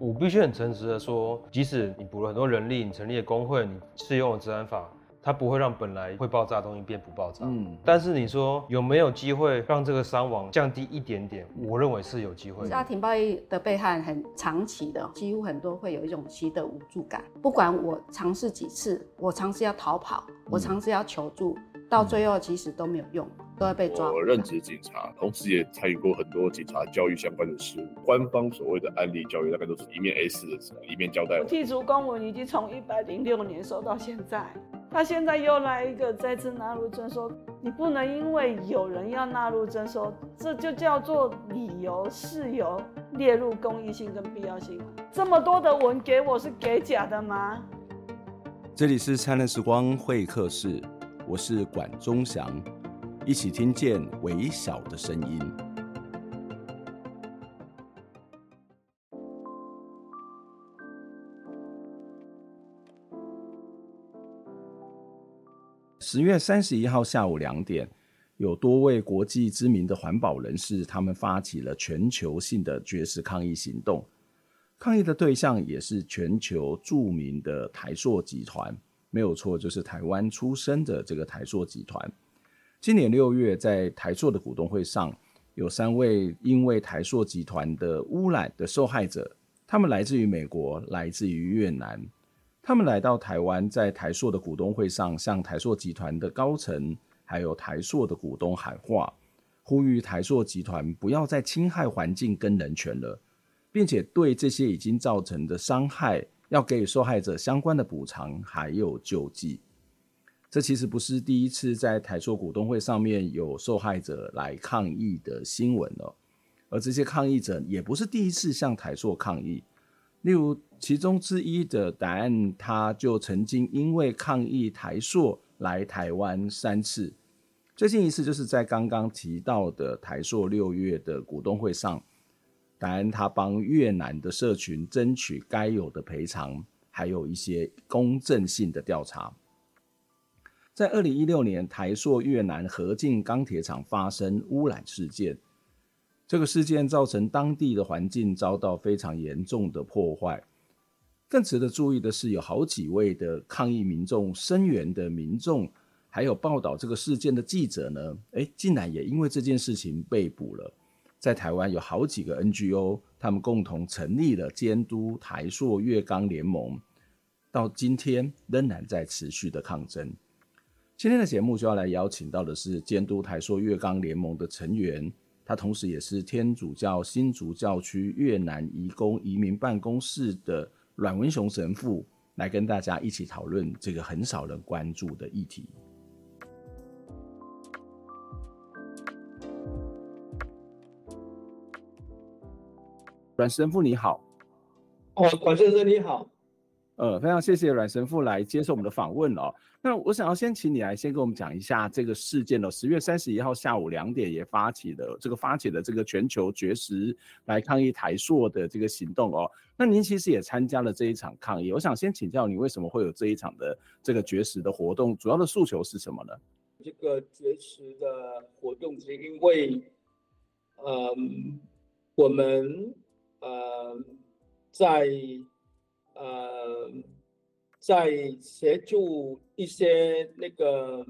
我必须很诚实的说，即使你补了很多人力，你成立了工会，你适用了治安法。它不会让本来会爆炸的东西变不爆炸。嗯，但是你说有没有机会让这个伤亡降低一点点？我认为是有机会。家庭暴力的被害很长期的，几乎很多会有一种习得无助感。不管我尝试几次，我尝试要逃跑，我尝试要求助，嗯、到最后其实都没有用，都要被抓。我任职警察，同时也参与过很多警察教育相关的事务。官方所谓的案例教育，大概都是一面 A 四的纸，一面交代我。剔除公文已经从一百零六年收到现在。他现在又来一个再次纳入征收，你不能因为有人要纳入征收，这就叫做理由事由列入公益性跟必要性。这么多的文给我是给假的吗？这里是灿烂时光会客室，我是管中祥，一起听见微小的声音。十月三十一号下午两点，有多位国际知名的环保人士，他们发起了全球性的绝食抗议行动。抗议的对象也是全球著名的台塑集团，没有错，就是台湾出生的这个台塑集团。今年六月，在台塑的股东会上，有三位因为台塑集团的污染的受害者，他们来自于美国，来自于越南。他们来到台湾，在台塑的股东会上，向台塑集团的高层还有台塑的股东喊话，呼吁台塑集团不要再侵害环境跟人权了，并且对这些已经造成的伤害，要给予受害者相关的补偿还有救济。这其实不是第一次在台塑股东会上面有受害者来抗议的新闻了，而这些抗议者也不是第一次向台塑抗议。例如，其中之一的答案，他就曾经因为抗议台塑来台湾三次。最近一次就是在刚刚提到的台塑六月的股东会上，答案他帮越南的社群争取该有的赔偿，还有一些公正性的调查。在二零一六年，台塑越南合进钢铁厂发生污染事件。这个事件造成当地的环境遭到非常严重的破坏。更值得注意的是，有好几位的抗议民众、声援的民众，还有报道这个事件的记者呢，诶，竟然也因为这件事情被捕了。在台湾有好几个 NGO，他们共同成立了监督台塑越钢联盟，到今天仍然在持续的抗争。今天的节目就要来邀请到的是监督台塑越钢联盟的成员。他同时也是天主教新竹教区越南移工移民办公室的阮文雄神父，来跟大家一起讨论这个很少人关注的议题。阮神父你好，哦，管先生你好。呃，非常谢谢阮神父来接受我们的访问哦。那我想要先请你来先跟我们讲一下这个事件哦。十月三十一号下午两点也发起的这个发起的这个全球绝食来抗议台塑的这个行动哦。那您其实也参加了这一场抗议，我想先请教你为什么会有这一场的这个绝食的活动，主要的诉求是什么呢？这个绝食的活动是因为，呃，我们呃在。呃，在协助一些那个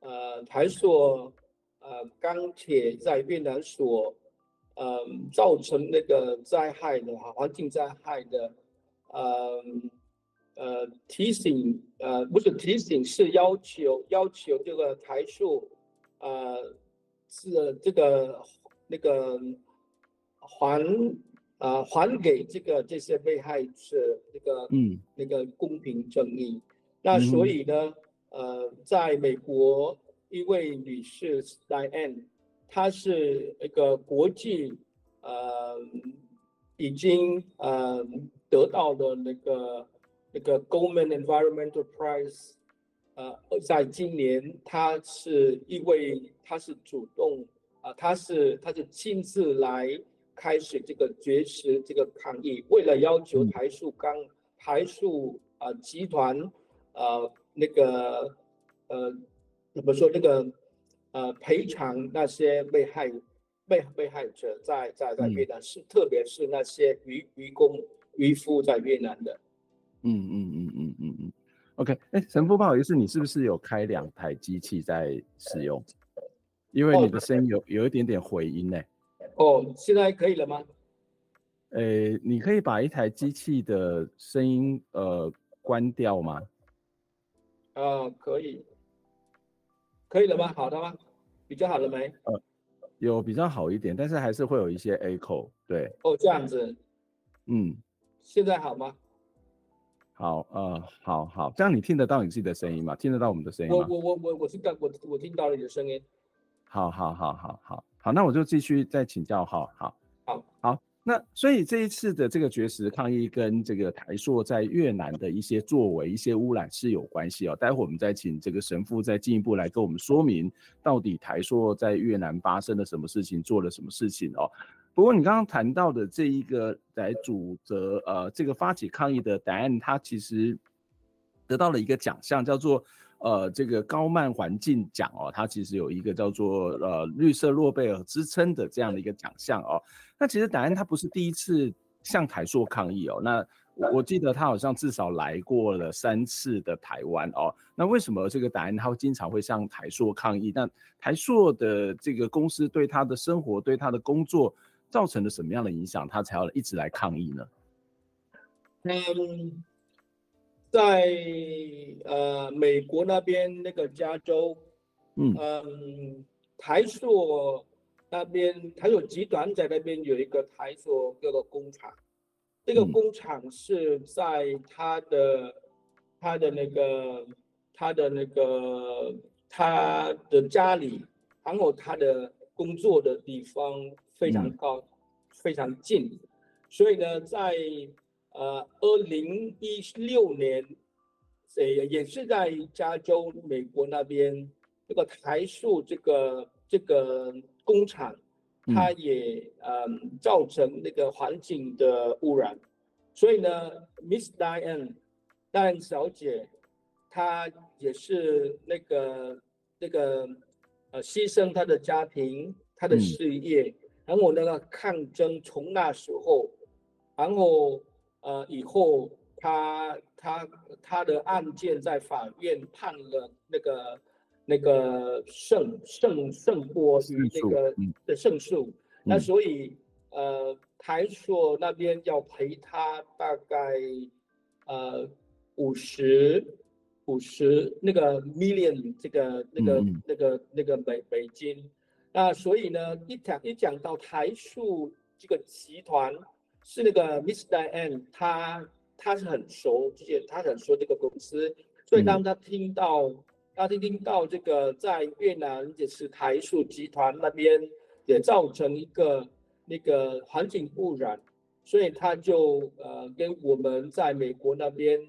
呃台塑呃钢铁在越南所呃造成那个灾害的环境灾害的呃呃提醒呃不是提醒是要求要求这个台塑呃是这个那个环。啊、呃，还给这个这些被害者那个嗯那个公平正义。那所以呢，呃，在美国一位女士 Diane，她是一个国际呃已经呃得到的那个那个 Goldman Environmental Prize，呃，在今年她是一位，她是主动啊，她、呃、是她是亲自来。开始这个绝食这个抗议，为了要求台塑钢、台塑啊集团啊那个呃怎么说那个呃赔偿那些被害被被害者在在在越南是特别是那些渔渔工渔夫在越南的。嗯嗯嗯嗯嗯嗯。OK，哎，神父不好意思，你是不是有开两台机器在使用？因为你的声音有有一点点回音呢。哦，现在可以了吗？诶，你可以把一台机器的声音呃关掉吗？啊、呃，可以，可以了吗？好的吗？比较好了没？呃，有比较好一点，但是还是会有一些 echo。对。哦，这样子。嗯。现在好吗？好，呃，好好，这样你听得到你自己的声音吗？听得到我们的声音吗？我我我我我听到我我听到了你的声音。好好好好好好，那我就继续再请教哈。好，好，好。那所以这一次的这个绝食抗议跟这个台塑在越南的一些作为、一些污染是有关系哦。待会我们再请这个神父再进一步来跟我们说明，到底台塑在越南发生了什么事情，做了什么事情哦。不过你刚刚谈到的这一个来主责呃这个发起抗议的答案，他其实得到了一个奖项，叫做。呃，这个高曼环境奖哦，它其实有一个叫做呃绿色诺贝尔之称的这样的一个奖项哦。那其实戴安他不是第一次向台塑抗议哦。那我记得他好像至少来过了三次的台湾哦。那为什么这个戴安他会经常会向台塑抗议？那台塑的这个公司对他的生活、对他的工作造成了什么样的影响，他才要一直来抗议呢？嗯。在呃美国那边那个加州，嗯，嗯台塑那边台塑集团在那边有一个台塑这个工厂，这个工厂是在他的他的那个他的那个他的家里，然后他的工作的地方非常高，嗯、非常近，所以呢，在呃，二零一六年，也也是在加州，美国那边，这个台塑这个这个工厂，它也嗯造成那个环境的污染，所以呢，Miss Diane，戴安小姐，她也是那个那个呃牺牲她的家庭，她的事业，嗯、然后那个抗争从那时候，然后。呃，以后他他他的案件在法院判了那个那个胜胜胜过于那个的胜诉，嗯、那所以呃台塑那边要赔他大概呃五十五十那个 million 这个那个、嗯、那个那个美美金，那所以呢一讲一讲到台塑这个集团。是那个 Miss Diane，他他是很熟这些，她很熟这个公司，所以当她听到，嗯、他听听到这个在越南也是台塑集团那边也造成一个那个环境污染，所以他就呃跟我们在美国那边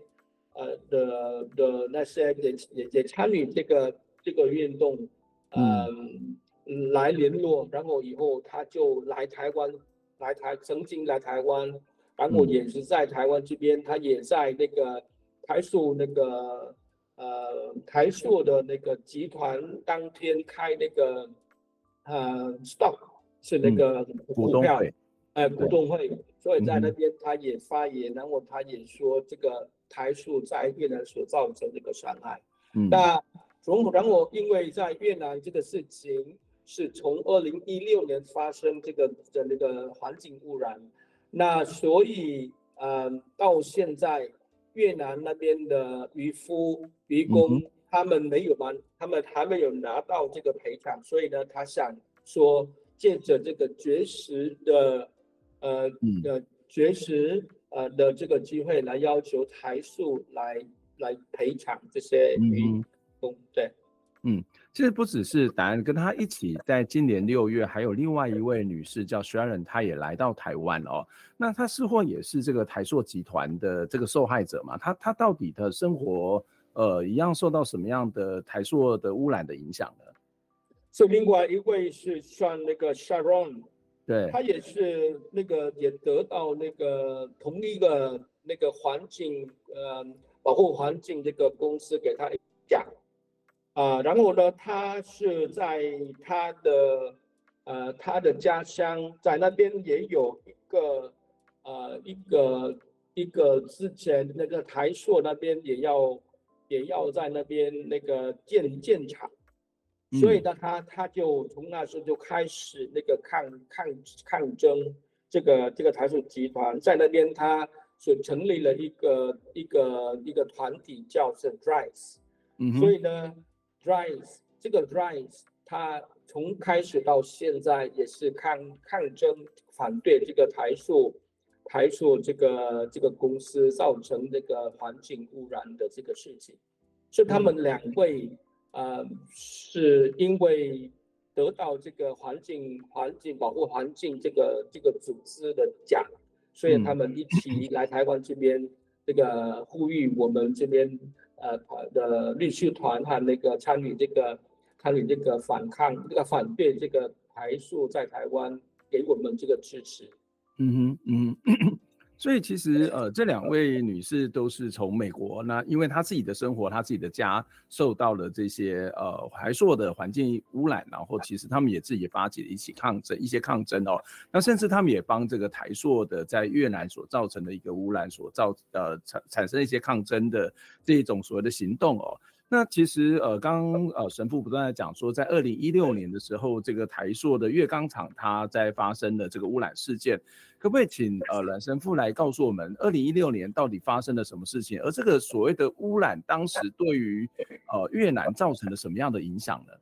呃的的那些也也也参与这个这个运动，呃、嗯，来联络，然后以后他就来台湾。来台曾经来台湾，然后也是在台湾这边，他也在那个台塑那个呃台塑的那个集团当天开那个呃 stock 是那个股票，哎股东会，所以在那边他也发言，然后他也说这个台塑在越南所造成这个伤害。嗯，那从然后因为在越南这个事情。是从二零一六年发生这个的那个环境污染，那所以呃到现在越南那边的渔夫渔工他们没有完，他们还没有拿到这个赔偿，所以呢他想说借着这个绝食的呃的绝食呃的这个机会来要求台塑来来赔偿这些渔工，对。嗯，其实不只是戴安跟他一起，在今年六月，还有另外一位女士叫 Sharon，她也来到台湾哦。那她似乎也是这个台塑集团的这个受害者嘛？她她到底的生活，呃，一样受到什么样的台塑的污染的影响呢？是另外一位是算那个 Sharon，对，她也是那个也得到那个同一个那个环境呃保护环境这个公司给她奖。啊，然后呢，他是在他的呃他的家乡，在那边也有一个呃一个一个之前那个台塑那边也要也要在那边那个建建厂，所以呢，他他就从那时候就开始那个抗抗抗争，这个这个台塑集团在那边他所成立了一个一个一个团体叫做 Dries，嗯，所以呢，Dries 这个 Dries 他从开始到现在也是抗抗争反对这个台塑。台塑这个这个公司造成这个环境污染的这个事情，是他们两位，呃，是因为得到这个环境环境保护环境这个这个组织的奖，所以他们一起来台湾这边，这个呼吁我们这边呃的律师团和那个参与这个参与这个反抗这个反对这个台塑在台湾给我们这个支持。嗯哼，嗯，所以其实呃，这两位女士都是从美国，那因为她自己的生活，她自己的家受到了这些呃台塑的环境污染，然后其实他们也自己发起了一起抗争，一些抗争哦，那甚至他们也帮这个台塑的在越南所造成的一个污染所造呃产产生一些抗争的这种所谓的行动哦。那其实呃，刚刚呃神父不断在讲说，在二零一六年的时候，这个台塑的月钢厂它在发生的这个污染事件，可不可以请呃阮神父来告诉我们，二零一六年到底发生了什么事情？而这个所谓的污染，当时对于呃越南造成了什么样的影响呢？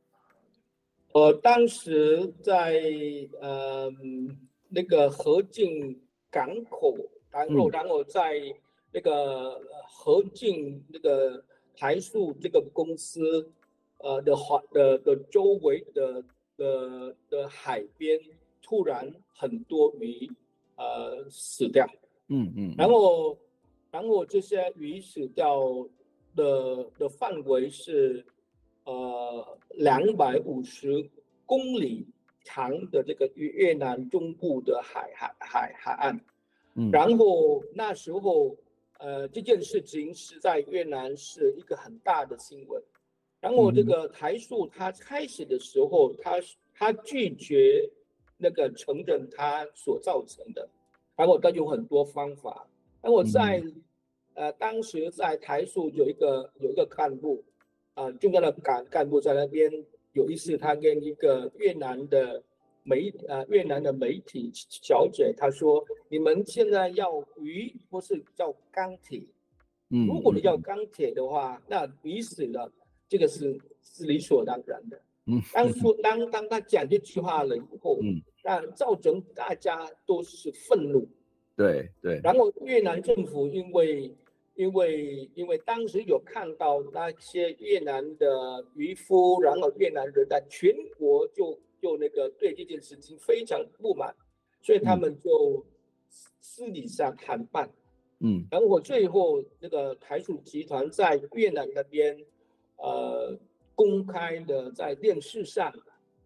呃，当时在呃那个河静港口，然后然后在那个河静那个。台塑这个公司，呃的环的的周围的的的海边，突然很多鱼，呃死掉，嗯嗯，然后然后这些鱼死掉的的范围是，呃两百五十公里长的这个越越南中部的海海海海岸，嗯，然后那时候。呃，这件事情是在越南是一个很大的新闻。然后这个台塑他开始的时候，他他拒绝那个承认他所造成的，然后他有很多方法。然后在呃当时在台塑有一个有一个干部，啊、呃、重要的干干部在那边，有一次他跟一个越南的。媒呃越南的媒体小姐她说：“你们现在要鱼不是叫钢铁，嗯，如果你要钢铁的话，那鱼死了，这个是是理所当然的。嗯，当说当当他讲这句话了以后，嗯，那造成大家都是愤怒，对对。然后越南政府因为因为因为当时有看到那些越南的渔夫，然后越南人在全国就。就那个对这件事情非常不满，所以他们就私底下谈判，嗯，然后最后那个台塑集团在越南那边，呃，公开的在电视上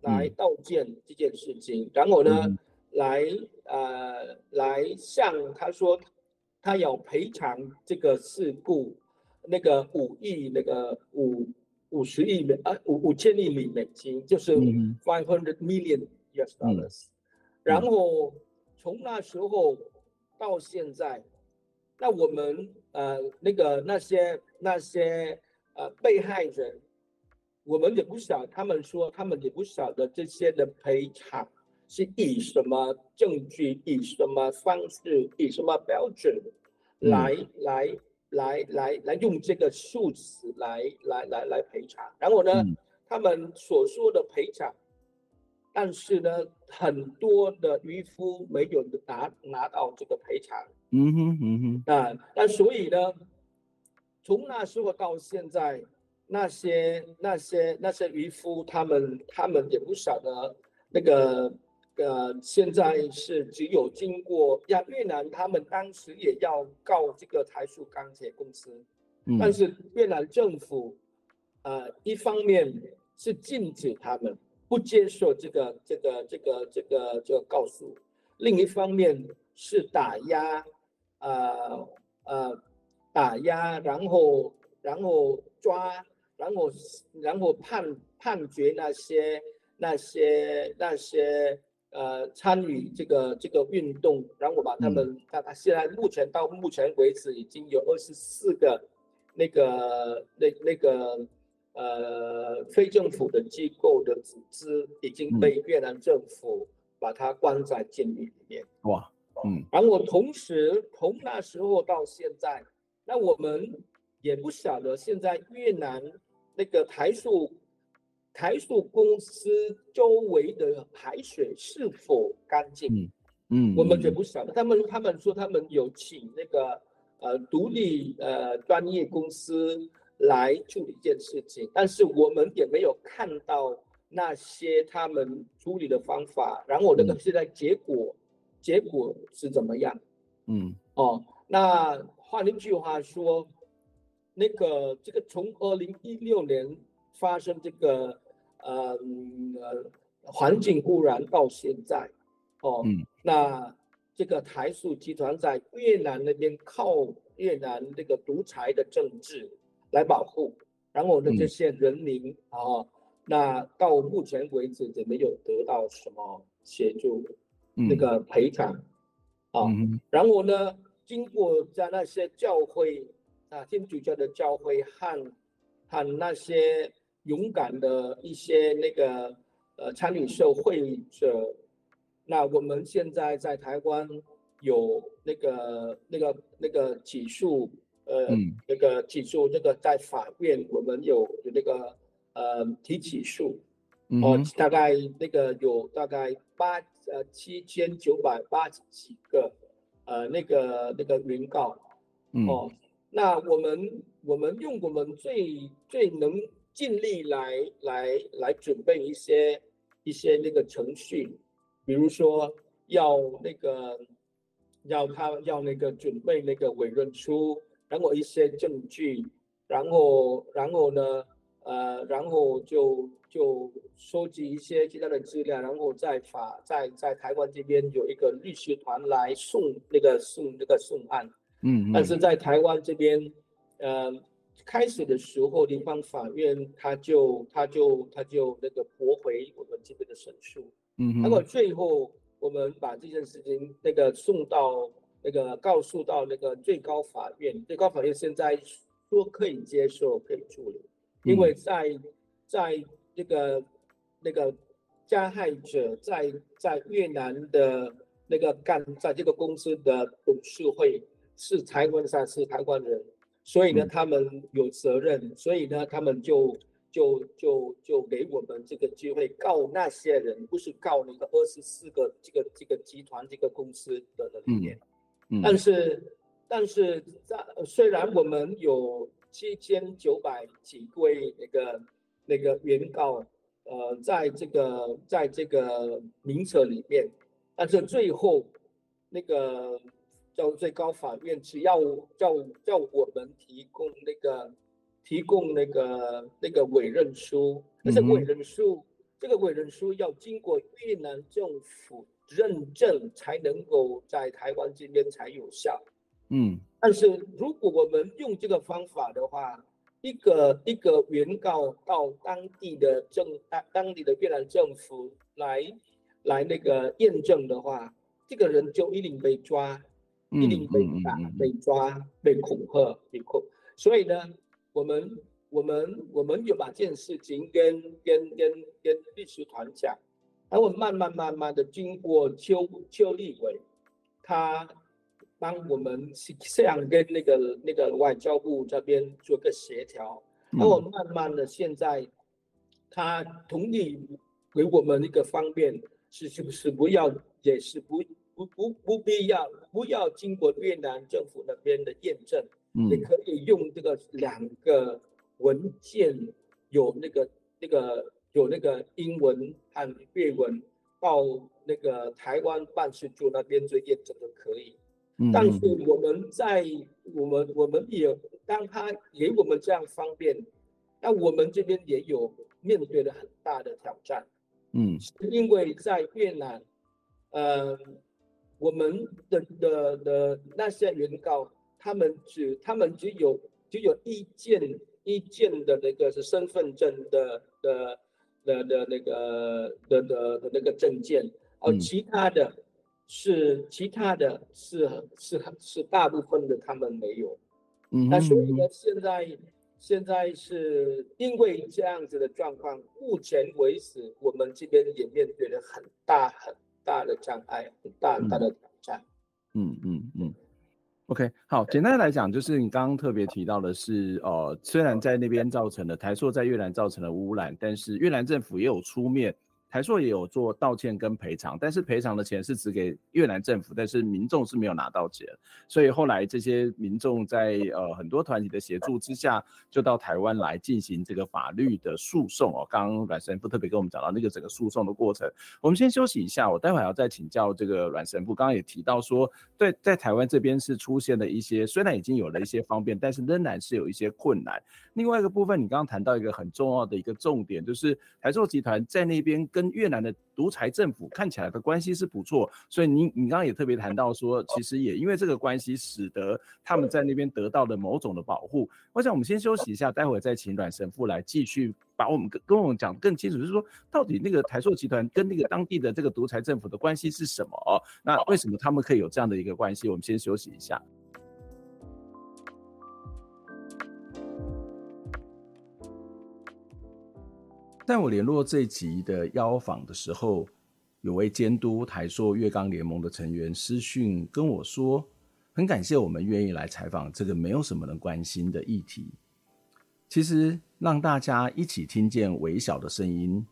来道歉这件事情，嗯、然后呢，嗯、来呃来向他说他要赔偿这个事故，那个五亿那个五。五十亿美啊，五五千亿美美金，就是 five hundred million US dollars。嗯、然后从那时候到现在，那我们呃那个那些那些呃被害人，我们也不晓，他们说他们也不晓得这些的赔偿是以什么证据、以什么方式、以什么标准来、嗯、来。来来来，用这个数字来来来来赔偿，然后呢，嗯、他们所说的赔偿，但是呢，很多的渔夫没有拿拿到这个赔偿。嗯哼嗯哼。啊，那所以呢，从那时候到现在，那些那些那些渔夫，他们他们也不晓得那个。呃，现在是只有经过呀，越南他们当时也要告这个台塑钢铁公司，嗯、但是越南政府，呃，一方面是禁止他们不接受这个这个这个这个这个告诉，另一方面是打压，呃呃打压，然后然后抓，然后然后判判决那些那些那些。呃参与这个这个运动，然后我把他们，他他、嗯、现在目前到目前为止已经有二十四个那个那那个呃非政府的机构的组织已经被越南政府把它关在监狱里面。哇，嗯，然后我同时从那时候到现在，那我们也不晓得现在越南那个台塑。台塑公司周围的海水是否干净？嗯，嗯，我们也不晓得。他们他们说他们有请那个呃独立呃专业公司来处理这件事情，但是我们也没有看到那些他们处理的方法。然后那个现在结果、嗯、结果是怎么样？嗯，哦，那换一句话说，那个这个从二零一六年发生这个。呃，环境污染到现在，哦，嗯、那这个台塑集团在越南那边靠越南这个独裁的政治来保护，然后呢，这些人民啊、嗯哦，那到目前为止也没有得到什么协助，那个赔偿，啊、然后呢，经过在那些教会啊，天主教的教会和和那些。勇敢的一些那个呃参与社会者，那我们现在在台湾有那个那个那个起诉，呃，嗯、那个起诉那个在法院我们有有那个呃提起诉，哦、嗯呃，大概那个有大概八呃七千九百八十几个呃那个那个原告，哦、那我们我们用我们最最能。尽力来来来准备一些一些那个程序，比如说要那个要他要那个准备那个委任书，然后一些证据，然后然后呢呃然后就就收集一些其他的资料，然后在法在在台湾这边有一个律师团来送那个送那个送案，嗯，嗯，但是在台湾这边呃。开始的时候，联邦法院他就他就他就那个驳回我们这边的申诉，嗯哼，然后最后我们把这件事情那个送到那个告诉到那个最高法院，最高法院现在说可以接受可以处理，因为在在那个那个加害者在在越南的那个干在这个公司的董事会是台湾上是台湾人。所以呢，他们有责任，所以呢，他们就就就就给我们这个机会告那些人，不是告那个二十四个这个这个集团这个公司的人里面。嗯，嗯，但是但是在虽然我们有七千九百几位那个那个原告，呃，在这个在这个名册里面，但是最后那个。叫最高法院，只要叫叫我们提供那个提供那个那个委任书，但是委任书，嗯、这个委任书要经过越南政府认证才能够在台湾这边才有效。嗯，但是如果我们用这个方法的话，一个一个原告到当地的政当当地的越南政府来来那个验证的话，这个人就一定被抓。一定被打、被抓、被恐吓、被控。所以呢，我们、我们、我们有把这件事情跟、跟、跟、跟律师团讲，然后慢慢、慢慢的经过邱邱立伟，他帮我们这样跟那个、那个外交部这边做个协调，然后慢慢的现在他同意给我们一个方便，是是不是不要也是不。不不不必要，不要经过越南政府那边的验证，嗯，你可以用这个两个文件，有那个那个有那个英文和越文，到那个台湾办事处那边做验证就可以。嗯，但是我们在我们我们也当他给我们这样方便，那我们这边也有面对了很大的挑战。嗯，因为在越南，呃。我们的的的那些原告，他们只他们只有只有一件一件的那个是身份证的的的的那个的的的那个证件，而其他的是、嗯、其他的是是是，是大部分的他们没有。嗯，那所以呢，现在现在是因为这样子的状况，目前为止我们这边也面对了很大很大的障碍，很大很大的挑战。嗯嗯嗯。OK，好，简单来讲，就是你刚刚特别提到的是，呃，虽然在那边造成了台塑在越南造成了污染，但是越南政府也有出面。台塑也有做道歉跟赔偿，但是赔偿的钱是只给越南政府，但是民众是没有拿到钱，所以后来这些民众在呃很多团体的协助之下，就到台湾来进行这个法律的诉讼哦。刚刚阮神父特别跟我们讲到那个整个诉讼的过程，我们先休息一下，我待会儿要再请教这个阮神父。刚刚也提到说，对，在台湾这边是出现了一些，虽然已经有了一些方便，但是仍然是有一些困难。另外一个部分，你刚刚谈到一个很重要的一个重点，就是台塑集团在那边跟越南的独裁政府看起来的关系是不错，所以你你刚刚也特别谈到说，其实也因为这个关系，使得他们在那边得到了某种的保护。我想我们先休息一下，待会再请阮神父来继续把我们跟跟我们讲更清楚，就是说到底那个台塑集团跟那个当地的这个独裁政府的关系是什么？那为什么他们可以有这样的一个关系？我们先休息一下。在我联络这一集的邀访的时候，有位监督台塑月冈联盟的成员私讯跟我说，很感谢我们愿意来采访这个没有什么人关心的议题。其实让大家一起听见微小的声音，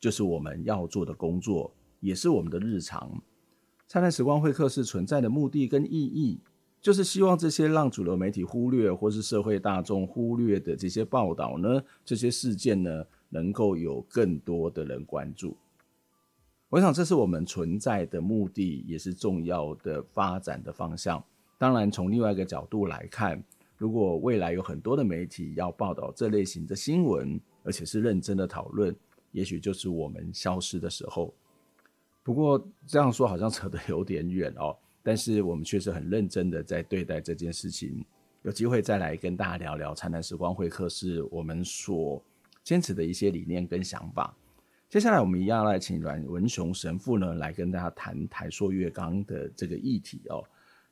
就是我们要做的工作，也是我们的日常。灿烂时光会客室存在的目的跟意义，就是希望这些让主流媒体忽略或是社会大众忽略的这些报道呢，这些事件呢，能够有更多的人关注，我想这是我们存在的目的，也是重要的发展的方向。当然，从另外一个角度来看，如果未来有很多的媒体要报道这类型的新闻，而且是认真的讨论，也许就是我们消失的时候。不过这样说好像扯得有点远哦，但是我们确实很认真的在对待这件事情。有机会再来跟大家聊聊灿烂时光会客室，我们所。坚持的一些理念跟想法。接下来，我们一样来请阮文雄神父呢，来跟大家谈台塑月冈的这个议题哦。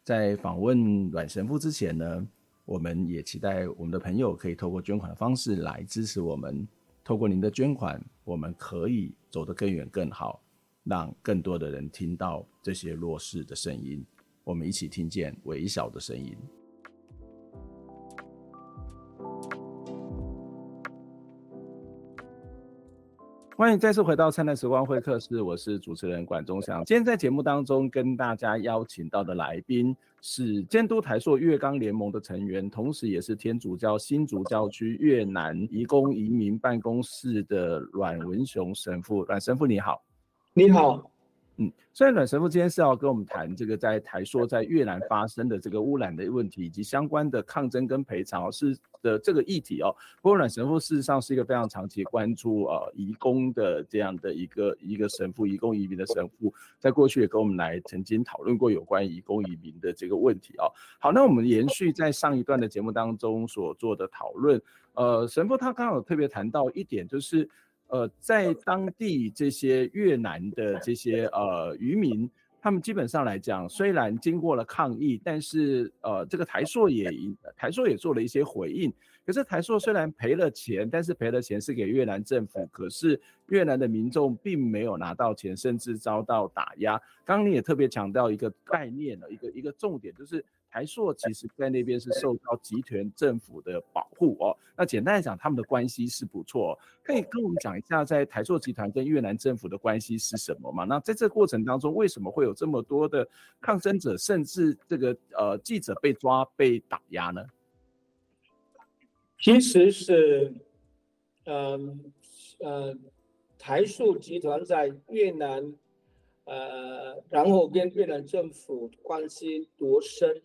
在访问阮神父之前呢，我们也期待我们的朋友可以透过捐款的方式来支持我们。透过您的捐款，我们可以走得更远更好，让更多的人听到这些弱势的声音。我们一起听见微小的声音。欢迎再次回到灿烂时光会客室，我是主持人管中祥。今天在节目当中跟大家邀请到的来宾是监督台塑月冈联盟的成员，同时也是天主教新竹教区越南移工移民办公室的阮文雄神父。阮神父你好，你好。嗯，虽然阮神父今天是要跟我们谈这个在台塑在越南 发生的这个污染的问题，以及相关的抗争跟赔偿是的这个议题哦。不过阮神父事实上是一个非常长期关注呃移工的这样的一个一个神父，移工移民的神父，在过去也跟我们来曾经讨论过有关移工移民的这个问题哦。好，那我们延续在上一段的节目当中所做的讨论，呃，神父他刚刚有特别谈到一点就是。呃，在当地这些越南的这些呃渔民，他们基本上来讲，虽然经过了抗议，但是呃，这个台塑也台塑也做了一些回应。可是台塑虽然赔了钱，但是赔了钱是给越南政府，可是越南的民众并没有拿到钱，甚至遭到打压。刚刚你也特别强调一个概念的一个一个重点，就是。台塑其实在那边是受到集团政府的保护哦。那简单来讲，他们的关系是不错。可以跟我们讲一下，在台塑集团跟越南政府的关系是什么吗？那在这个过程当中，为什么会有这么多的抗争者，甚至这个呃记者被抓、被打压呢？其实是，嗯呃，呃，台塑集团在越南，呃，然后跟越南政府关系多深？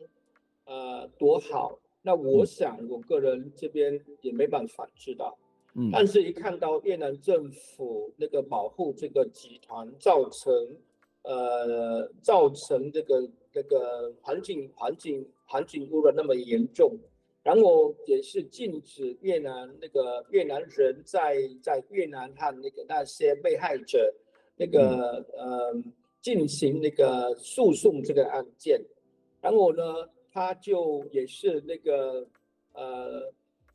呃，多好！那我想，我个人这边也没办法知道。嗯，但是一看到越南政府那个保护这个集团，造成呃造成这个这个环境环境环境污染那么严重，然后也是禁止越南那个越南人在在越南和那个那些被害者那个、嗯、呃进行那个诉讼这个案件，然后呢，他就也是那个呃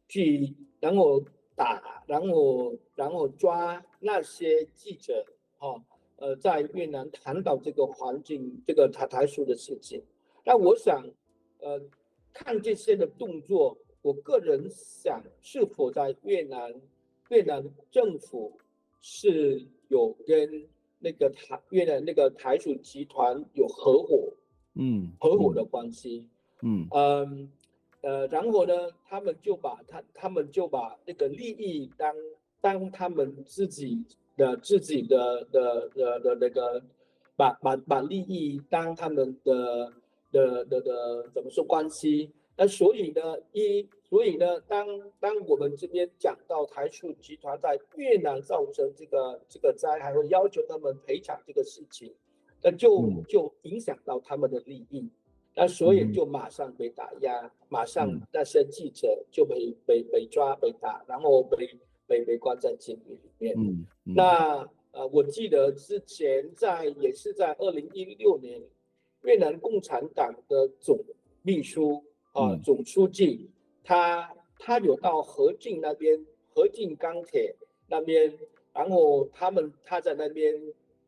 去，然后打，然后然后抓那些记者，哦，呃，在越南谈到这个环境这个台台属的事情。那我想，呃，看这些的动作，我个人想，是否在越南越南政府是有跟。那个台越南那个台属集团有合伙，嗯，合伙的关系，嗯嗯呃，然后呢，他们就把他他们就把那个利益当当他们自己的自己的的的的那个，把把把利益当他们的的的的怎么说关系？那所以呢，一。所以呢，当当我们这边讲到台塑集团在越南造成这个这个灾害，会要求他们赔偿这个事情，那就就影响到他们的利益，那所以就马上被打压，马上那些记者就被被被抓被打，然后被被被关在监狱里面。嗯，那呃，我记得之前在也是在二零一六年，越南共产党的总秘书啊，总书记。他他有到河静那边，河静钢铁那边，然后他们他在那边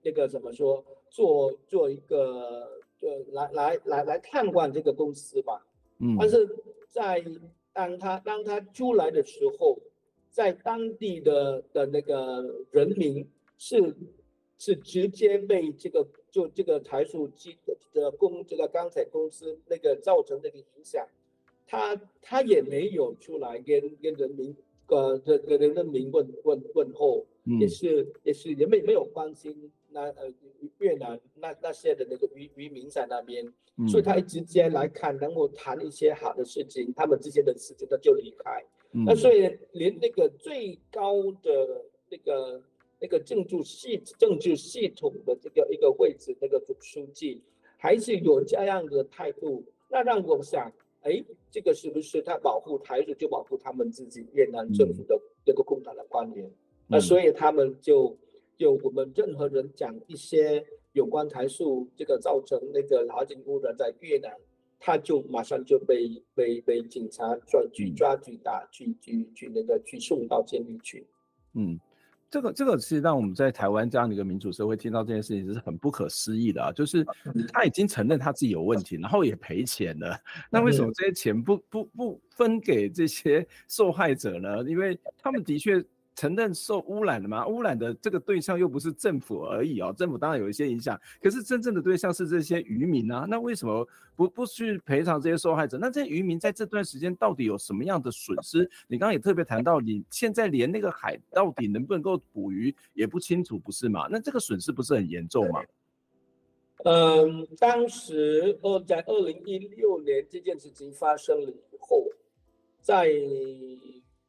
那个怎么说，做做一个，就来来来来看望这个公司吧。嗯。但是在当他当他出来的时候，在当地的的那个人民是是直接被这个就这个台塑机的公这个钢铁公司那个造成这个影响。他他也没有出来跟跟人民，呃，这个人民问问问候，嗯、也是也是也没没有关心那呃越南那那些的那个渔渔民在那边，嗯、所以他直接来看，然后谈一些好的事情，他们之间的事情他就离开。嗯、那所以连那个最高的那个那个政治系政治系统的这个一个位置，那个总书记还是有这样的态度，那让我想。哎，这个是不是他保护台独就保护他们自己越南政府的这个共党的官员？嗯、那所以他们就就我们任何人讲一些有关台塑这个造成那个环境污染在越南，他就马上就被被被警察抓去抓去打去去去那个去送到监狱去。嗯。这个这个是让我们在台湾这样的一个民主社会听到这件事情是很不可思议的啊！就是他已经承认他自己有问题，然后也赔钱了，那为什么这些钱不不不分给这些受害者呢？因为他们的确。承认受污染了吗？污染的这个对象又不是政府而已哦，政府当然有一些影响，可是真正的对象是这些渔民啊。那为什么不不去赔偿这些受害者？那这些渔民在这段时间到底有什么样的损失？你刚刚也特别谈到，你现在连那个海到底能不能够捕鱼也不清楚，不是吗？那这个损失不是很严重吗？嗯，当时二在二零一六年这件事情发生了以后，在。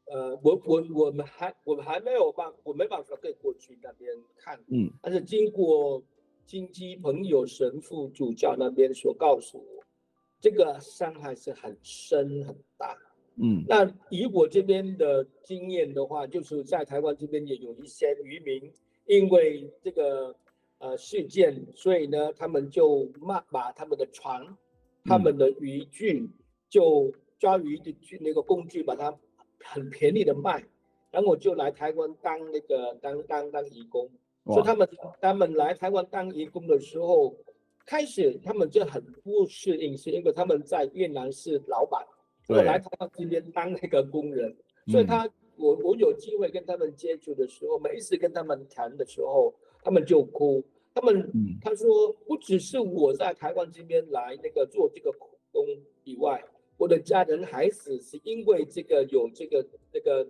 呃，我我我们还我们还没有办，我没办法可以过去那边看，嗯，但是经过金基朋友神父主教那边所告诉我，这个伤害是很深很大，嗯，那以我这边的经验的话，就是在台湾这边也有一些渔民，因为这个呃事件，所以呢，他们就骂把他们的船，他们的渔具，就抓鱼的具那个工具把它。很便宜的卖，然后我就来台湾当那个当当当义工，哇。所以他们他们来台湾当义工的时候，开始他们就很不适应，是因为他们在越南是老板，我来台湾这边当那个工人，所以他、嗯、我我有机会跟他们接触的时候，每一次跟他们谈的时候，他们就哭，他们、嗯、他说不只是我在台湾这边来那个做这个苦工以外。我的家人孩子是因为这个有这个这个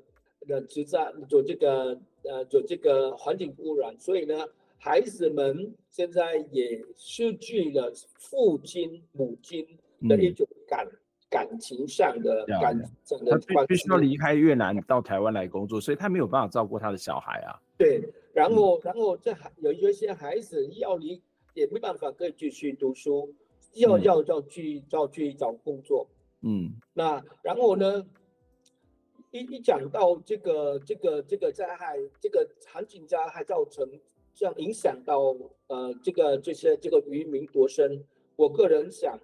的职责，有这个呃有这个环境污染，所以呢，孩子们现在也失去了父亲母亲的一种感、嗯、感情上的感情的。他必须要离开越南到台湾来工作，所以他没有办法照顾他的小孩啊。对，然后、嗯、然后这还有一些孩子要离也没办法可以继续读书，要要要去要去找工作。嗯，那然后呢，一一讲到这个这个这个灾害，这个环境灾害造成这样影响到呃这个这些这个渔民夺生，我个人想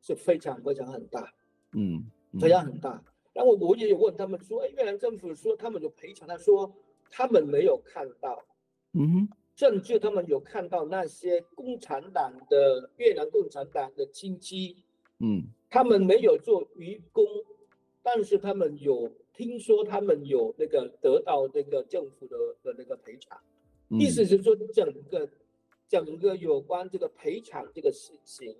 是非常非常很大，嗯，非常很大。然后我也有问他们说，哎，越南政府说他们有赔偿，他说他们没有看到，嗯哼，甚至他们有看到那些共产党的越南共产党的亲戚，嗯，他们没有做愚公，但是他们有听说他们有那个得到那个政府的的那个赔偿，嗯，意思是说整个整个有关这个赔偿这个事情，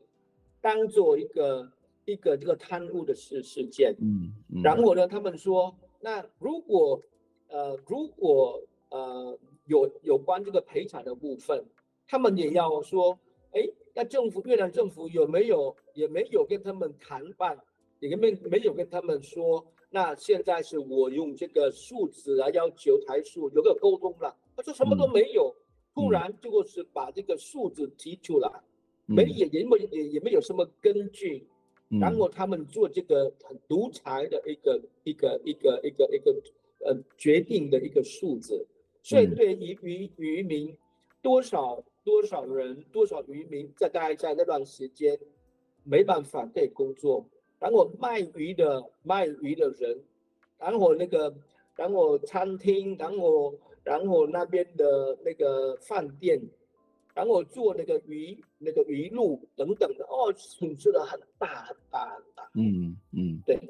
当做一个。一个这个贪污的事事件，嗯，嗯，然后呢，他们说，那如果，呃，如果呃有有关这个赔偿的部分，他们也要说，哎，那政府越南政府有没有也没有跟他们谈判，也没没有跟他们说，那现在是我用这个数字来要求台塑有个沟通了，他说什么都没有，突然就是把这个数字提出来，没也也没也也没有什么根据。然后他们做这个很独裁的一个一个一个一个一个呃决定的一个数字，所以对于渔渔民多少多少人多少渔民在大概在那段时间没办法可以工作，然后卖鱼的卖鱼的人，然后那个然后餐厅，然后然后那边的那个饭店。然后做那个鱼、那个鱼露等等的，哦，损失了很大很大很大。嗯嗯，对，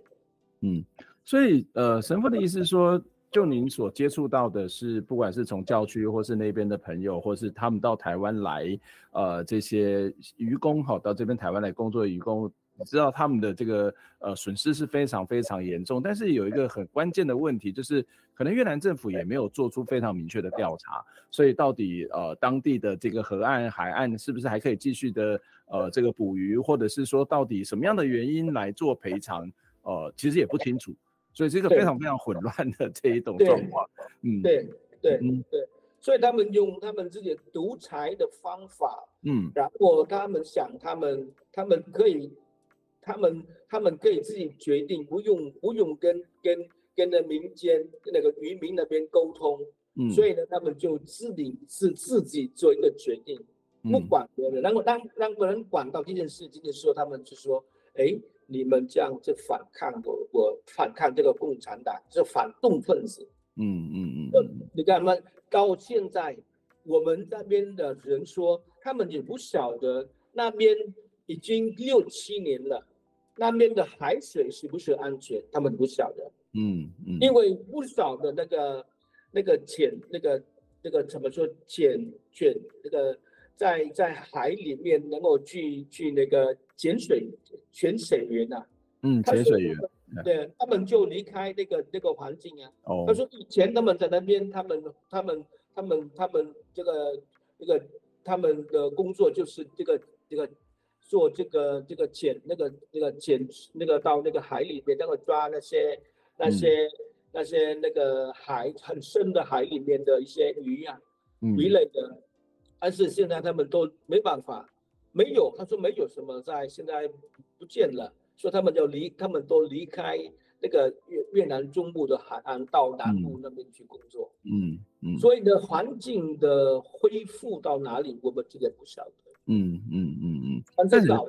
嗯，所以呃，神父的意思是说，就您所接触到的是，不管是从教区或是那边的朋友，或是他们到台湾来，呃，这些渔工好到这边台湾来工作的渔工。你知道他们的这个呃损失是非常非常严重，但是有一个很关键的问题，就是可能越南政府也没有做出非常明确的调查，所以到底呃当地的这个河岸海岸是不是还可以继续的呃这个捕鱼，或者是说到底什么样的原因来做赔偿，呃其实也不清楚，所以这个非常非常混乱的 这一种状况。嗯，对对嗯对，所以他们用他们自己独裁的方法，嗯，然后他们想他们他们可以。他们他们可以自己决定，不用不用跟跟跟那民间那个渔民那边沟通，嗯，所以呢，他们就自己是自己做一个决定，不管别人。然后当当别人管到这件事情的时候，他们就说：“哎，你们这样子反抗我，我反抗这个共产党，是反动分子。”嗯嗯嗯。你看嘛，到现在我们那边的人说，他们也不晓得那边已经六七年了。那边的海水是不是安全？他们不晓得。嗯嗯，因为不少的那个那个潜那个那个怎么说潜潜那个在在海里面能够去去那个潜水潜水员呐、啊，嗯，潜水员，对，他们就离开那个那个环境啊。哦，他说以前他们在那边，他们他们他们他们这个这个他们的工作就是这个这个。做这个这个潜那个那个潜那个到那个海里面，那个抓那些那些、嗯、那些那个海很深的海里面的一些鱼啊，嗯、鱼类的，但是现在他们都没办法，没有他说没有什么在现在不见了，说他们就离他们都离开那个越越南中部的海岸到南部那边去工作，嗯嗯，所以呢环境的恢复到哪里，我们这个不晓得。嗯嗯嗯嗯，但是早，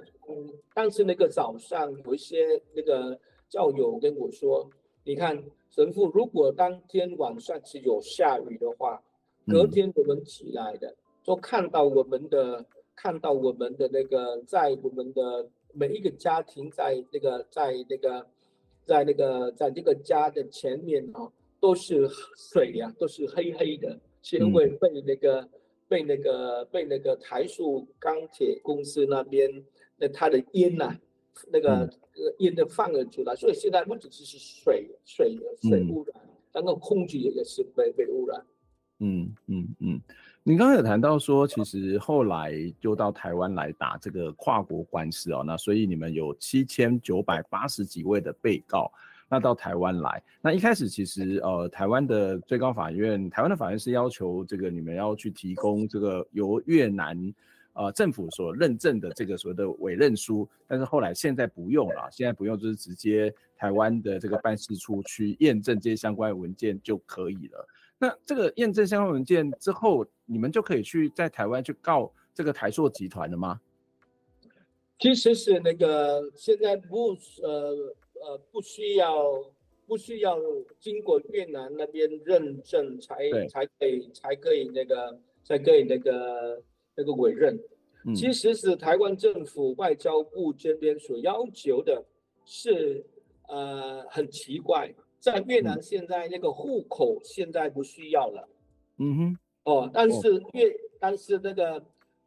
但是那个早上有一些那个教友跟我说，你看神父，如果当天晚上是有下雨的话，隔天我们起来的，就看到我们的看到我们的那个在我们的每一个家庭在那个在那个在那个在这个家的前面啊，都是水呀，都是黑黑的，是因为被那个。被那个被那个台塑钢铁公司那边那它的烟呐、啊，那个烟的放了出来，所以现在不只是水水水污染，那个空气也是被被污染。嗯嗯嗯，你刚刚有谈到说，其实后来就到台湾来打这个跨国官司哦，那所以你们有七千九百八十几位的被告。那到台湾来，那一开始其实呃，台湾的最高法院，台湾的法院是要求这个你们要去提供这个由越南呃政府所认证的这个所谓的委任书，但是后来现在不用了，现在不用就是直接台湾的这个办事处去验证这些相关文件就可以了。那这个验证相关文件之后，你们就可以去在台湾去告这个台塑集团了吗？其实是那个现在不呃呃不需要不需要经过越南那边认证才才可以才可以那个才可以那个那个委任。嗯、其实是台湾政府外交部这边所要求的是呃很奇怪。在越南现在那个户口现在不需要了，嗯哼，哦，但是越、哦、但是那个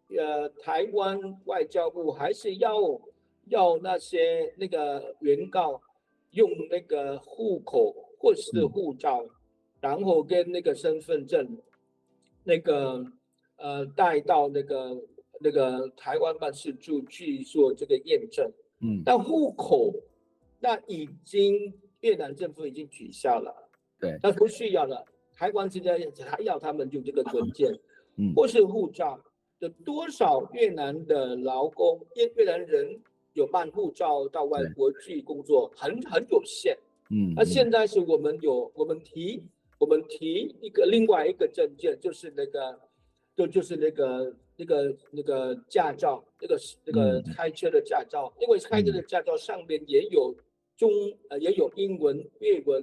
呃台湾外交部还是要要那些那个原告用那个户口或是护照，嗯、然后跟那个身份证那个呃带到那个那个台湾办事处去做这个验证，嗯，但户口那已经。越南政府已经取消了，对，那不需要了。台湾现在还要他们用这个文件，嗯，或是护照。有多少越南的劳工，越越南人有办护照到外国去工作，很很有限，嗯。那现在是我们有，我们提，我们提一个另外一个证件，就是那个，就就是那个那个那个驾照，那个那个开车的驾照，因为开车的驾照上面也有。中呃也有英文、粤文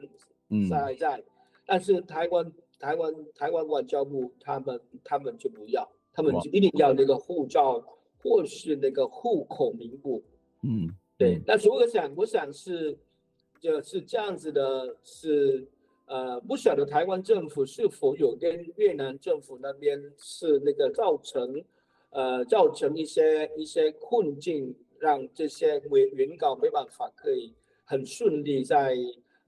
在在，嗯、但是台湾台湾台湾外交部他们他们就不要，他们就一定要那个护照或是那个户口名簿。嗯，对。那所以我想，我想是就是这样子的，是呃不晓得台湾政府是否有跟越南政府那边是那个造成呃造成一些一些困境，让这些原原告没办法可以。很顺利在，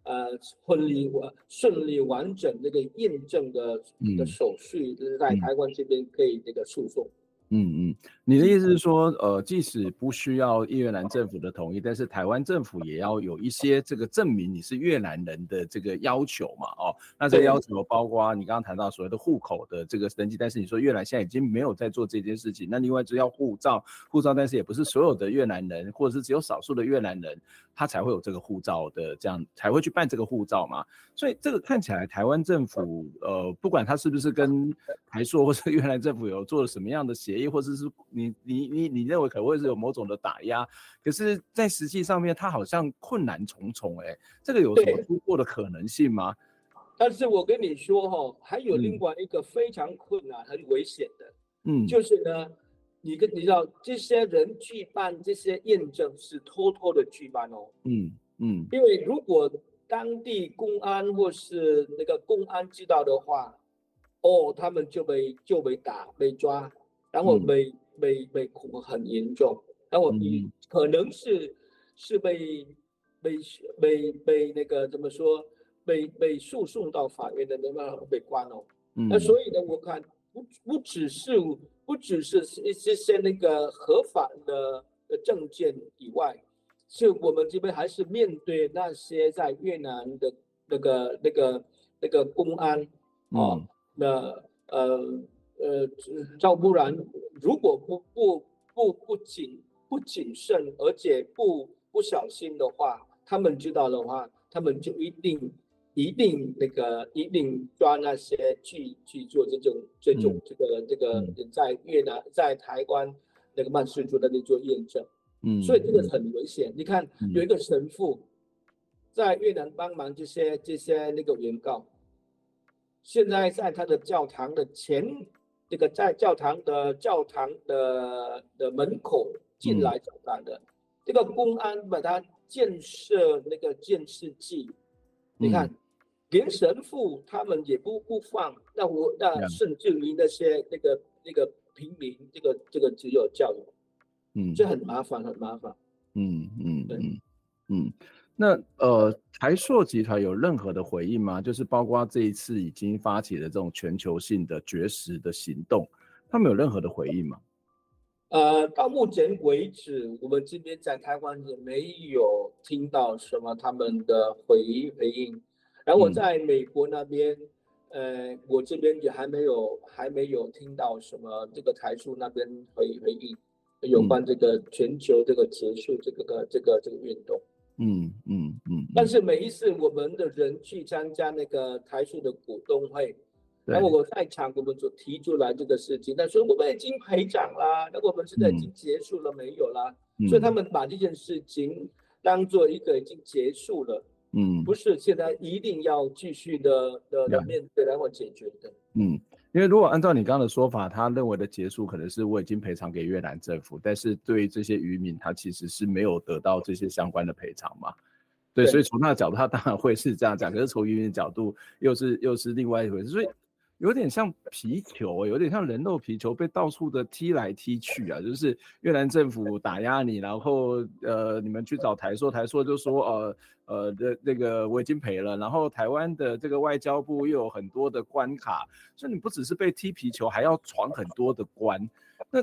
呃婚礼完顺利完整那个验证的的手续，就是在台湾这边可以这个诉讼。嗯嗯，你的意思是说，呃，即使不需要越南政府的同意，但是台湾政府也要有一些这个证明你是越南人的这个要求嘛？哦，那这个要求包括你刚刚谈到所谓的户口的这个登记，但是你说越南现在已经没有在做这件事情，那另外就要护照，护照，但是也不是所有的越南人，或者是只有少数的越南人，他才会有这个护照的，这样才会去办这个护照嘛？所以这个看起来台湾政府，呃，不管他是不是跟台硕或者 越南政府有做了什么样的协议。或者是你你你你认为可能会是有某种的打压，可是，在实际上面，它好像困难重重，哎，这个有什么突破的可能性吗？但是我跟你说哈，还有另外一个非常困难、很危险的，嗯，就是呢，你跟你知道，这些人举办这些验证是偷偷的举办哦，嗯嗯，因为如果当地公安或是那个公安知道的话，哦，他们就被就被打被抓。然后被、嗯、被被恐很严重，那我你可能是、嗯、是被被被被那个怎么说，被被诉讼到法院的，那么被关了。嗯，那所以呢，我看不不只是不只是一些些那个合法的的证件以外，是我们这边还是面对那些在越南的那个那个那个公安啊，嗯、那呃。呃，赵不然如果不不不不谨不谨慎，而且不不小心的话，他们知道的话，他们就一定一定那个一定抓那些去去做这种这种这个这个在越南在台湾那个办事处那里做验证，嗯，所以这个很危险。你看有一个神父在越南帮忙这些这些那个原告，现在在他的教堂的前。这个在教堂的教堂的的门口进来教堂的，嗯、这个公安把他建设那个监视器，嗯、你看，连神父他们也不不放，那我那甚至于那些那个那个平民，这个这个只有教育，嗯，这很麻烦，很麻烦，嗯嗯，对，嗯。嗯那呃，台塑集团有任何的回应吗？就是包括这一次已经发起的这种全球性的绝食的行动，他们有任何的回应吗？呃，到目前为止，我们这边在台湾也没有听到什么他们的回回应。然后我在美国那边，嗯、呃，我这边也还没有还没有听到什么这个台塑那边回回应有关这个全球这个结束这个个这个这个运动。嗯嗯嗯，但是每一次我们的人去参加那个台塑的股东会，然后我在场，我们就提出来这个事情，但是我们已经赔偿啦，那我们现在已经结束了没有啦？嗯、所以他们把这件事情当做一个已经结束了，嗯，不是现在一定要继续的的的面对然后解决的，嗯。因为如果按照你刚刚的说法，他认为的结束可能是我已经赔偿给越南政府，但是对于这些渔民，他其实是没有得到这些相关的赔偿嘛？对，对，所以从他的角度，他当然会是这样讲。可是从渔民的角度，又是又是另外一回事。所以。有点像皮球，有点像人肉皮球被到处的踢来踢去啊！就是越南政府打压你，然后呃，你们去找台塑，台塑就说呃呃的那个我已经赔了，然后台湾的这个外交部又有很多的关卡，所以你不只是被踢皮球，还要闯很多的关，那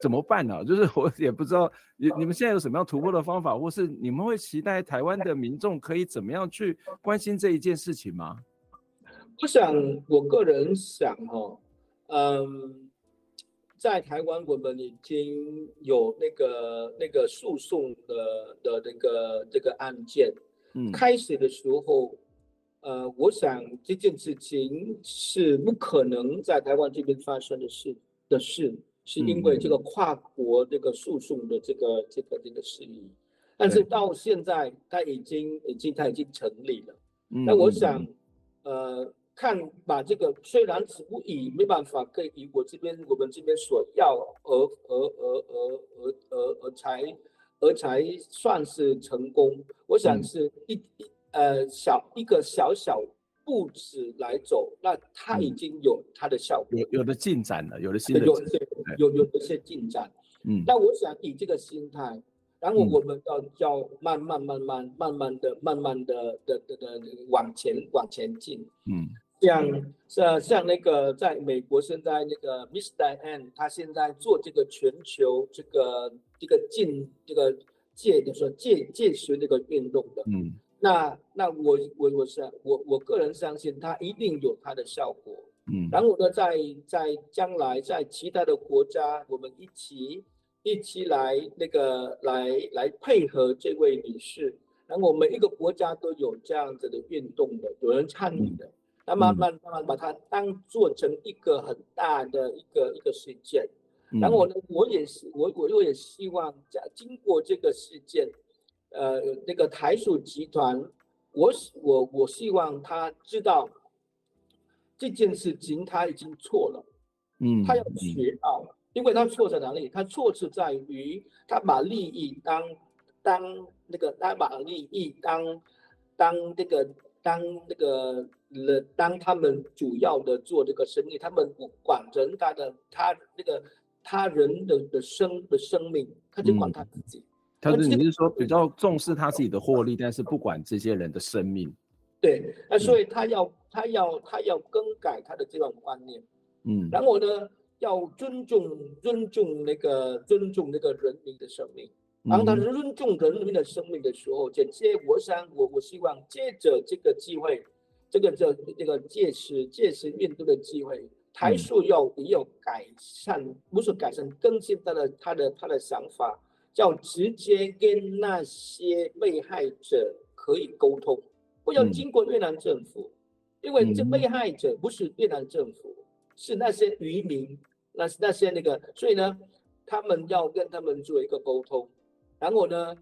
怎么办呢、啊？就是我也不知道你你们现在有什么样突破的方法，或是你们会期待台湾的民众可以怎么样去关心这一件事情吗？我想，我个人想哈，嗯，在台湾我们已经有那个那个诉讼的的那个这个案件，嗯，开始的时候，呃，我想这件事情是不可能在台湾这边发生的事的事，是因为这个跨国这个诉讼的这个这个这个事宜，但是到现在它已经已经它已经成立了，那我想，呃。看，把这个虽然只不以没办法可以以我这边我们这边所要而而而而而而而才而才算是成功。我想是一一呃小一个小小步子来走，那它已经有它的效果，有有的进展了，有的新的有有有一些进展。嗯，那我想以这个心态，然后我们要要慢慢慢慢慢慢的慢慢的的的的往前往前进。嗯。像像像那个在美国现在那个 Miss Diane，他现在做这个全球这个这个禁这个戒就说戒戒食这个运动的，嗯，那那我我我是我我个人相信他一定有他的效果，嗯，然后呢，在在将来在其他的国家，我们一起一起来那个来来配合这位女士，然后我们每一个国家都有这样子的运动的，有人参与的。嗯那慢慢慢慢把它当做成一个很大的一个一个事件，然后呢，我也是我我我也希望在经过这个事件，呃，那个台塑集团，我我我希望他知道这件事情他已经错了，嗯，他要学到，因为他错在哪里？他错是在于他把利益当当那个他把利益当当那个当那个。人当他们主要的做这个生意，他们不管人他的他那个他人的的生的生命，他就管他自己。他是你是说比较重视他自己的获利，但是不管这些人的生命。对，那所以他要他要他要更改他的这种观念。嗯，然后呢，要尊重尊重那个尊重那个人民的生命。当他尊重人民的生命的时候，这些我想我我希望借着这个机会。这个这这个届时届时运动的机会，台塑要也有改善，不是改善，更新他的他的他的想法，叫直接跟那些被害者可以沟通，不要经过越南政府，因为这被害者不是越南政府，是那些渔民，那那些那个，所以呢，他们要跟他们做一个沟通，然后呢，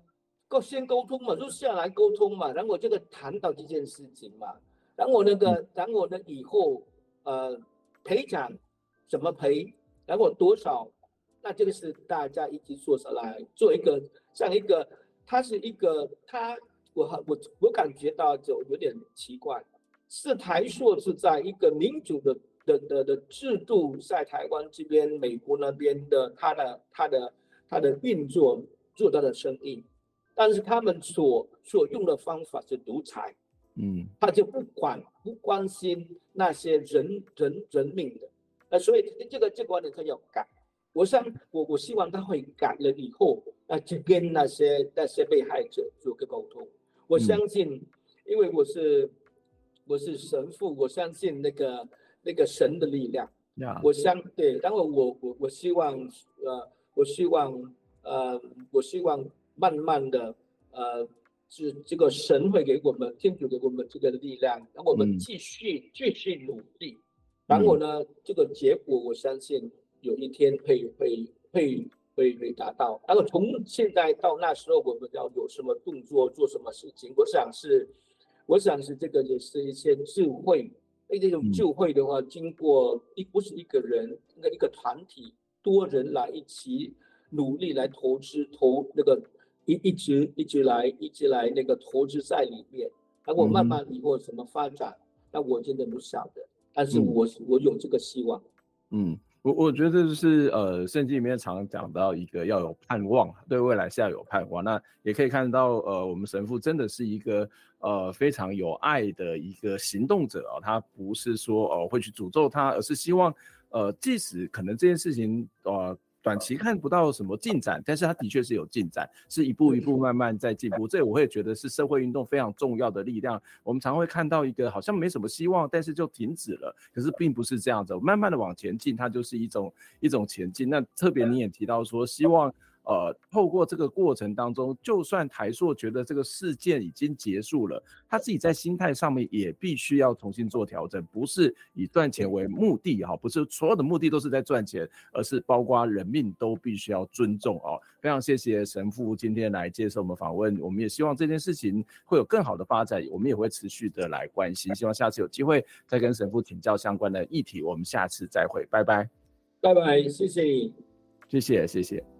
够先沟通嘛，就下来沟通嘛，然后这个谈到这件事情嘛。然后那个，然后呢？以后，呃，赔偿怎么赔？然后多少？那这个是大家一起坐下来做一个，像一个，它是一个，它我我我感觉到就有点奇怪，是台硕是在一个民主的的的的制度，在台湾这边、美国那边的，它的它的它的运作做他的生意，但是他们所所用的方法是独裁。嗯，他就不管不关心那些人人人命的，呃，所以这个这个观点他要改。我想我我希望他会改了以后，那就跟那些那些被害者做个沟通。我相信，嗯、因为我是我是神父，我相信那个那个神的力量。我相对，然后我我我希望呃，我希望呃，我希望慢慢的呃。是这个神会给我们，天主给我们这个力量，让我们继续继续努力，然后呢，这个结果我相信有一天会会会会会达到。然后从现在到那时候，我们要有什么动作，做什么事情，我想是，我想是这个也是一些智慧。哎，这种智慧的话，经过一不是一个人，那一个团体，多人来一起努力来投资投那个一一直一直来一直来那个投资在里面，然后慢慢以后怎么发展，那我真的不晓得，但是我我有这个希望。嗯，我我觉得就是呃，圣经里面常常讲到一个要有盼望，对未来是要有盼望。那也可以看到呃，我们神父真的是一个。呃，非常有爱的一个行动者啊，他不是说呃会去诅咒他，而是希望呃，即使可能这件事情呃短期看不到什么进展，但是它的确是有进展，是一步一步慢慢在进步。这我会觉得是社会运动非常重要的力量。我们常会看到一个好像没什么希望，但是就停止了，可是并不是这样子，慢慢的往前进，它就是一种一种前进。那特别你也提到说希望。呃，透过这个过程当中，就算台硕觉得这个事件已经结束了，他自己在心态上面也必须要重新做调整，不是以赚钱为目的哈，不是所有的目的都是在赚钱，而是包括人命都必须要尊重哦。非常谢谢神父今天来接受我们访问，我们也希望这件事情会有更好的发展，我们也会持续的来关心，希望下次有机会再跟神父请教相关的议题，我们下次再会，拜拜，拜拜，谢谢，谢谢，谢谢。